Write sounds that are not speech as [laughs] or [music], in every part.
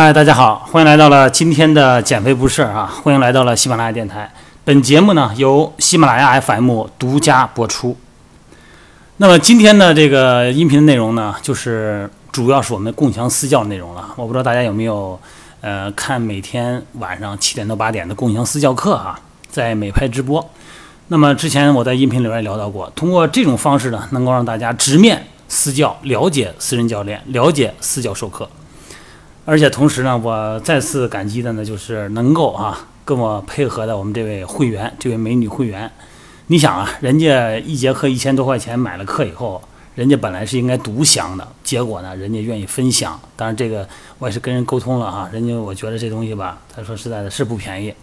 嗨，大家好，欢迎来到了今天的减肥不是啊！欢迎来到了喜马拉雅电台。本节目呢由喜马拉雅 FM 独家播出。那么今天的这个音频内容呢，就是主要是我们的共享私教内容了。我不知道大家有没有呃看每天晚上七点到八点的共享私教课啊，在美拍直播。那么之前我在音频里边聊到过，通过这种方式呢，能够让大家直面私教，了解私人教练，了解私教授课。而且同时呢，我再次感激的呢，就是能够啊跟我配合的我们这位会员，这位美女会员。你想啊，人家一节课一千多块钱买了课以后，人家本来是应该独享的，结果呢，人家愿意分享。当然这个我也是跟人沟通了哈，人家我觉得这东西吧，他说实在的是不便宜。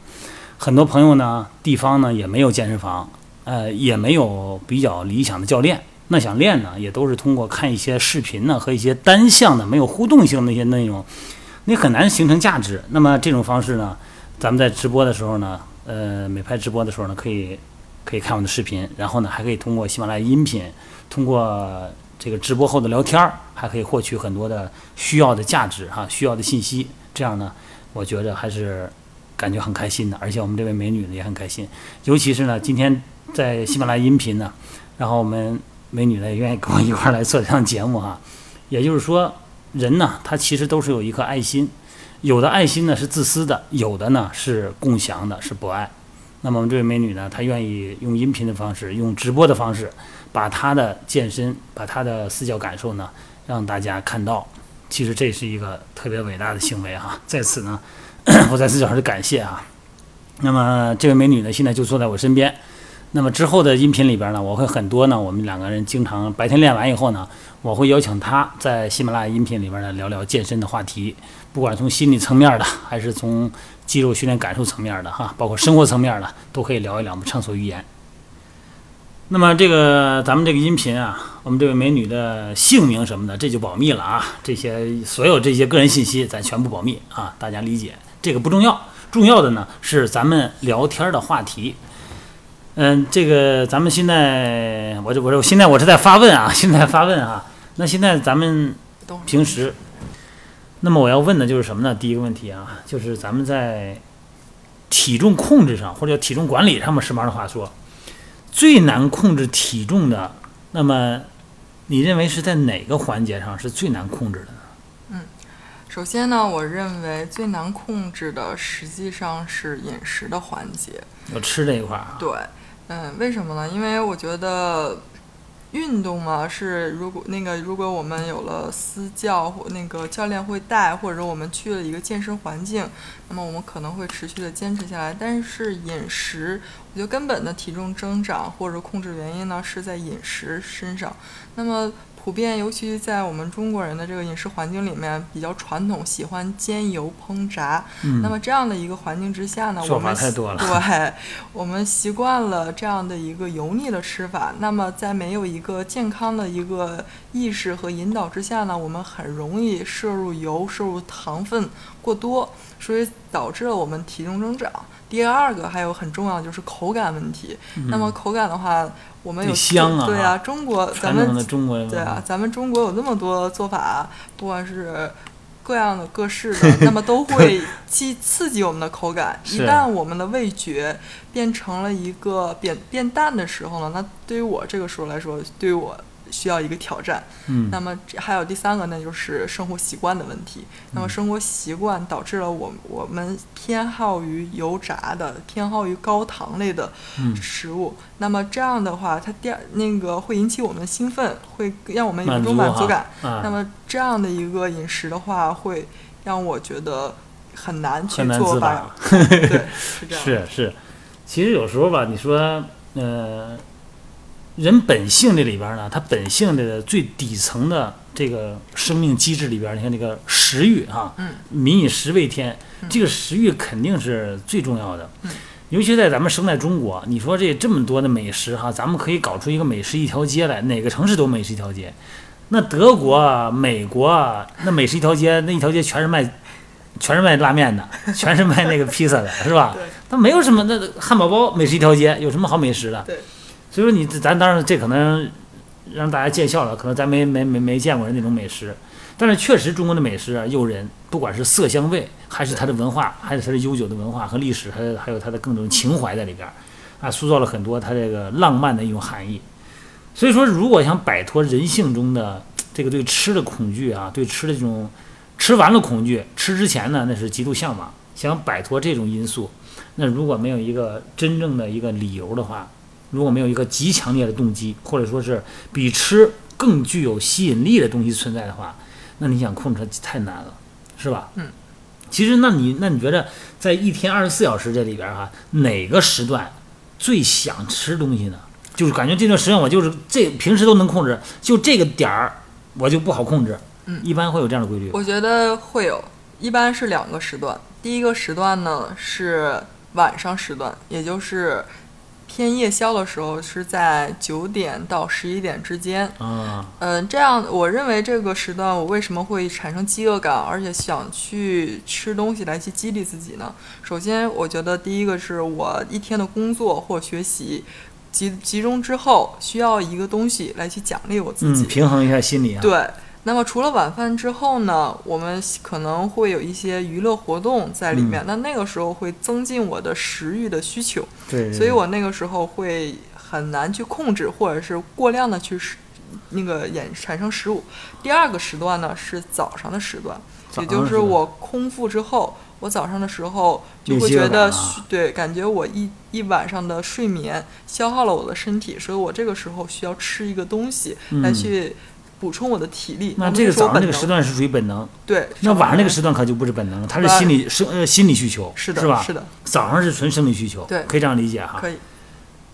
很多朋友呢，地方呢也没有健身房，呃，也没有比较理想的教练，那想练呢，也都是通过看一些视频呢和一些单向的没有互动性的一些内容。你很难形成价值。那么这种方式呢，咱们在直播的时候呢，呃，美拍直播的时候呢，可以可以看我的视频，然后呢，还可以通过喜马拉雅音频，通过这个直播后的聊天儿，还可以获取很多的需要的价值哈，需要的信息。这样呢，我觉得还是感觉很开心的。而且我们这位美女呢也很开心，尤其是呢，今天在喜马拉雅音频呢，然后我们美女呢也愿意跟我一块儿来做这档节目哈，[laughs] 也就是说。人呢，他其实都是有一颗爱心，有的爱心呢是自私的，有的呢是共享的，是博爱。那么我们这位美女呢，她愿意用音频的方式，用直播的方式，把她的健身，把她的私教感受呢，让大家看到。其实这是一个特别伟大的行为哈，在此呢，[coughs] 我在此表示感谢哈。那么这位美女呢，现在就坐在我身边。那么之后的音频里边呢，我会很多呢，我们两个人经常白天练完以后呢，我会邀请他在喜马拉雅音频里边呢聊聊健身的话题，不管从心理层面的，还是从肌肉训练感受层面的哈，包括生活层面的，都可以聊一聊，我们畅所欲言。那么这个咱们这个音频啊，我们这位美女的姓名什么的，这就保密了啊，这些所有这些个人信息咱全部保密啊，大家理解，这个不重要，重要的呢是咱们聊天的话题。嗯，这个咱们现在，我这我这现在我是在发问啊，[laughs] 现在发问啊。那现在咱们平时，那么我要问的就是什么呢？第一个问题啊，就是咱们在体重控制上或者叫体重管理上面，时髦的话说，最难控制体重的，那么你认为是在哪个环节上是最难控制的？嗯，首先呢，我认为最难控制的实际上是饮食的环节，要吃这一块儿啊。对。嗯，为什么呢？因为我觉得运动嘛，是如果那个如果我们有了私教或那个教练会带，或者我们去了一个健身环境，那么我们可能会持续的坚持下来。但是饮食，我觉得根本的体重增长或者控制原因呢，是在饮食身上。那么。普遍，尤其在我们中国人的这个饮食环境里面，比较传统，喜欢煎油烹炸。嗯。那么这样的一个环境之下呢，我们对，我们习惯了这样的一个油腻的吃法。那么在没有一个健康的一个意识和引导之下呢，我们很容易摄入油、摄入糖分过多，所以导致了我们体重增长。第二个还有很重要就是口感问题。那么口感的话。我们有香啊！对啊，中国咱们中对啊，咱们中国有那么多做法，不管是各样的各式的，那么都会 [laughs] 激刺激我们的口感。一旦我们的味觉变成了一个变变淡的时候呢，那对于我这个时候来说，对于我。需要一个挑战，嗯，那么还有第三个，呢就是生活习惯的问题。那么生活习惯导致了我我们偏好于油炸的，偏好于高糖类的食物。那么这样的话，它第二那个会引起我们兴奋，会让我们有一种满足感。那么这样的一个饮食的话，会让我觉得很难去做吧？对，是这样。[laughs] 是是，其实有时候吧，你说，呃。人本性这里边呢，它本性的最底层的这个生命机制里边，你看这个食欲哈，民以食为天，这个食欲肯定是最重要的。尤其在咱们生在中国，你说这这么多的美食哈，咱们可以搞出一个美食一条街来，哪个城市都美食一条街。那德国、美国那美食一条街，那一条街全是卖，[laughs] 全是卖拉面的，[laughs] 全是卖那个披萨的，是吧？它没有什么那汉堡包美食一条街，有什么好美食的？对。所以说你咱当然这可能让大家见笑了，可能咱没没没没见过那种美食。但是确实中国的美食啊诱人，不管是色香味，还是它的文化，还是它的悠久的文化和历史，还有还有它的各种情怀在里边儿，啊，塑造了很多它这个浪漫的一种含义。所以说，如果想摆脱人性中的这个对吃的恐惧啊，对吃的这种吃完了恐惧，吃之前呢那是极度向往，想摆脱这种因素，那如果没有一个真正的一个理由的话，如果没有一个极强烈的动机，或者说是比吃更具有吸引力的东西存在的话，那你想控制它太难了，是吧？嗯。其实，那你那你觉得在一天二十四小时这里边哈、哪个时段最想吃东西呢？就是感觉这段时间我就是这平时都能控制，就这个点儿我就不好控制。嗯一般会有这样的规律。我觉得会有，一般是两个时段。第一个时段呢是晚上时段，也就是偏夜宵的时候，是在九点到十一点之间。啊，嗯，这样我认为这个时段我为什么会产生饥饿感，而且想去吃东西来去激励自己呢？首先，我觉得第一个是我一天的工作或学习集集中之后，需要一个东西来去奖励我自嗯，己。平衡一下心理啊。对，那么除了晚饭之后呢，我们可能会有一些娱乐活动在里面，那那个时候会增进我的食欲的需求，对对所以我那个时候会很难去控制，或者是过量的去食那个衍产生食物。第二个时段呢是早上的时段，也就是我空腹之后。我早上的时候就会觉得对，感觉我一一晚上的睡眠消耗了我的身体，所以我这个时候需要吃一个东西来嗯去补充我的体力。那这个早上这个时段是属于本能，对，那晚上那个时段可就不是本能，它是心理生呃心理需求，是的，是吧？是的，早上是纯生理需求，对可以这样理解哈。可以，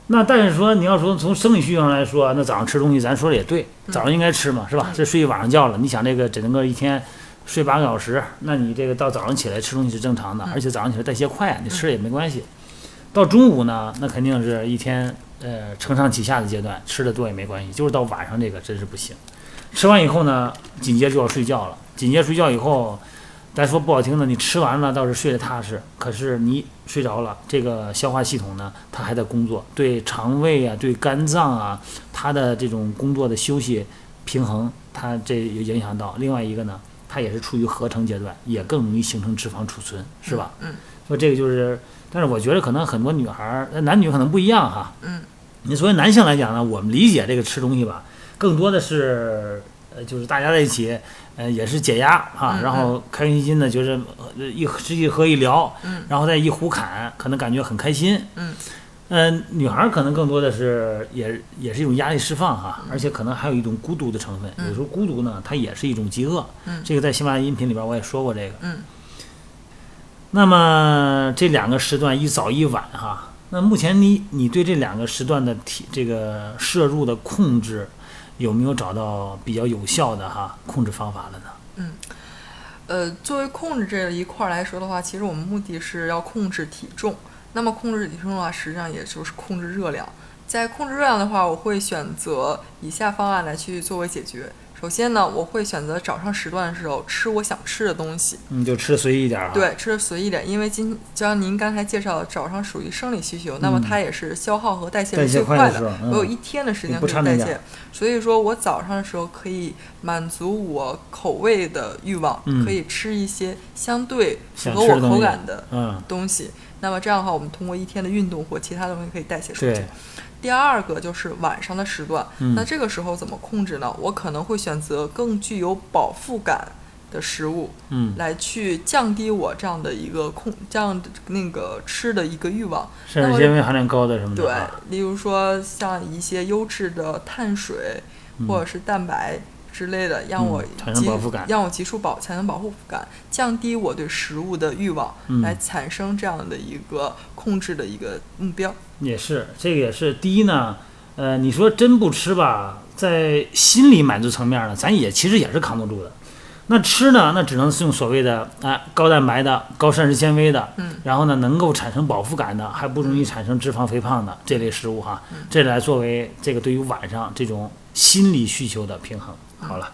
那但是说你要说从生理需求上来说，那早上吃东西，咱说的也对，嗯早上应该吃嘛，是吧？这睡一晚上觉了，你想这个只能够一天睡八个小时，那你这个到早上起来吃东西是正常的，嗯而且早上起来代谢快，你吃了也没关系。到中午呢，那肯定是一天呃承上启下的阶段，吃的多也没关系，就是到晚上这个真是不行。吃完以后呢，紧接着就要睡觉了，紧接着睡觉以后。咱说不好听的，你吃完了倒是睡得踏实，可是你睡着了，这个消化系统呢，它还在工作，对肠胃啊，对肝脏啊，它的这种工作的休息平衡，它这有影响到。另外一个呢，它也是处于合成阶段，也更容易形成脂肪储存，是吧？嗯说这个就是，但是我觉得可能很多女孩儿，呃男女可能不一样哈。嗯。你作为男性来讲呢，我们理解这个吃东西吧，更多的是，呃，就是大家在一起，呃，也是解压啊，嗯然后开开心心的，就是呃一吃一喝一聊，嗯然后再一胡侃，可能感觉很开心。嗯。嗯，女孩儿可能更多的是也也是一种压力释放哈，而且可能还有一种孤独的成分。嗯有时候孤独呢，它也是一种饥饿。嗯这个在喜马拉雅音频里边我也说过这个。嗯那么这两个时段一早一晚哈，那目前你你对这两个时段的体这个摄入的控制，有没有找到比较有效的哈控制方法了呢？嗯呃，作为控制这一块来说的话，其实我们目的是要控制体重。那么控制体重的话，实际上也就是控制热量。在控制热量的话，我会选择以下方案来去作为解决。首先呢，我会选择早上时段的时候吃我想吃的东西，你就吃随意一点哈。，对，吃的随意点，因为今就像您刚才介绍的，早上属于生理需求，那么它也是消耗和代谢是嗯代谢最快快的我有一天的时间可以代谢，所以说我早上的时候可以满足我口味的欲望，嗯。可以吃一些相对符合我吃的东西。口感的嗯，东西。那么这样的话，我们通过一天的运动或其他的东西可以代谢出去。对。，第二个就是晚上的时段，嗯那这个时候怎么控制呢？我可能会选择更具有饱腹感的食物，嗯，来去降低我这样的一个控，这样的那个吃的一个欲望。膳食纤维含量高的什么的对啊。，例如说像一些优质的碳水或者是蛋白之类的，让我嗯产生急饱腹感让我急速饱产生饱腹感，降低我对食物的欲望，嗯来产生这样的一个控制的一个目标。也是，这个也是。第一呢，呃，你说真不吃吧，在心理满足层面呢，咱也其实也是扛不住的。那吃呢，那只能是用所谓的啊、高蛋白的、高膳食纤维的，嗯，然后呢能够产生饱腹感的，还不容易产生脂肪肥胖的这类食物哈，嗯这来作为这个对于晚上这种心理需求的平衡。好了，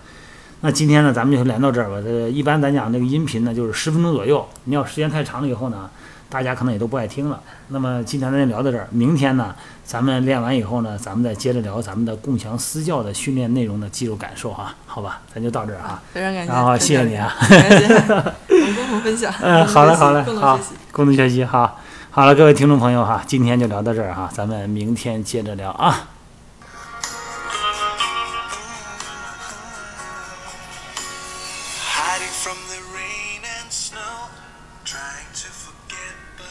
那今天呢咱们就聊到这儿吧。这一般咱讲这个音频呢就是十分钟左右，你要时间太长了以后呢，大家可能也都不爱听了。那么今天咱就聊到这儿，明天呢，咱们练完以后呢，咱们再接着聊咱们的共享私教的训练内容的肌肉感受哈，好吧，咱就到这儿哈。非常感谢，然后谢谢你啊，感谢，[laughs] 能共同分享，嗯，好嘞，好嘞，好共同学习，共同学习，好，好了，各位听众朋友哈，今天就聊到这儿哈，咱们明天接着聊啊。